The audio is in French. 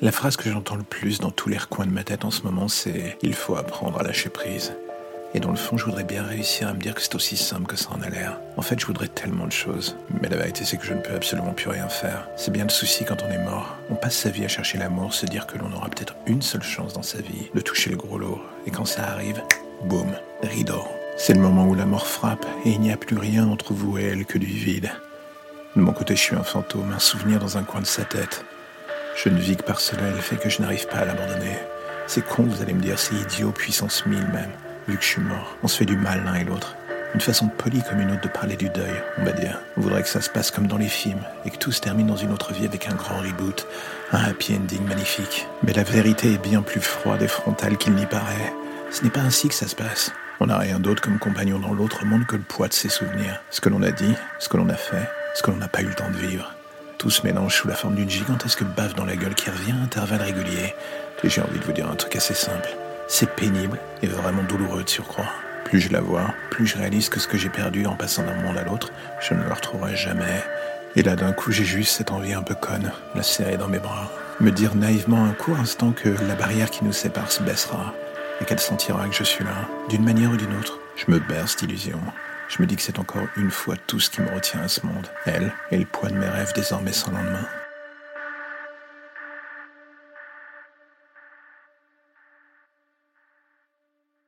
La phrase que j'entends le plus dans tous les recoins de ma tête en ce moment, c'est Il faut apprendre à lâcher prise. Et dans le fond, je voudrais bien réussir à me dire que c'est aussi simple que ça en a l'air. En fait, je voudrais tellement de choses. Mais la vérité, c'est que je ne peux absolument plus rien faire. C'est bien le souci quand on est mort. On passe sa vie à chercher l'amour, se dire que l'on aura peut-être une seule chance dans sa vie de toucher le gros lot. Et quand ça arrive, boum, rideau. C'est le moment où la mort frappe et il n'y a plus rien entre vous et elle que du vide. De mon côté, je suis un fantôme, un souvenir dans un coin de sa tête. Je ne vis que par cela le fait que je n'arrive pas à l'abandonner. C'est con, vous allez me dire, c'est idiot, puissance mille même, vu que je suis mort. On se fait du mal l'un et l'autre. Une façon polie comme une autre de parler du deuil, on va dire. On voudrait que ça se passe comme dans les films, et que tout se termine dans une autre vie avec un grand reboot, un happy ending magnifique. Mais la vérité est bien plus froide et frontale qu'il n'y paraît. Ce n'est pas ainsi que ça se passe. On n'a rien d'autre comme compagnon dans l'autre monde que le poids de ses souvenirs. Ce que l'on a dit, ce que l'on a fait, ce que l'on n'a pas eu le temps de vivre. Tout se mélange sous la forme d'une gigantesque baffe dans la gueule qui revient à intervalles réguliers. Et j'ai envie de vous dire un truc assez simple. C'est pénible et vraiment douloureux de surcroît. Plus je la vois, plus je réalise que ce que j'ai perdu en passant d'un monde à l'autre, je ne le retrouverai jamais. Et là, d'un coup, j'ai juste cette envie un peu conne, la serrer dans mes bras. Me dire naïvement un court instant que la barrière qui nous sépare se baissera et qu'elle sentira que je suis là, d'une manière ou d'une autre. Je me berce d'illusions. Je me dis que c'est encore une fois tout ce qui me retient à ce monde. Elle et le poids de mes rêves désormais sans lendemain.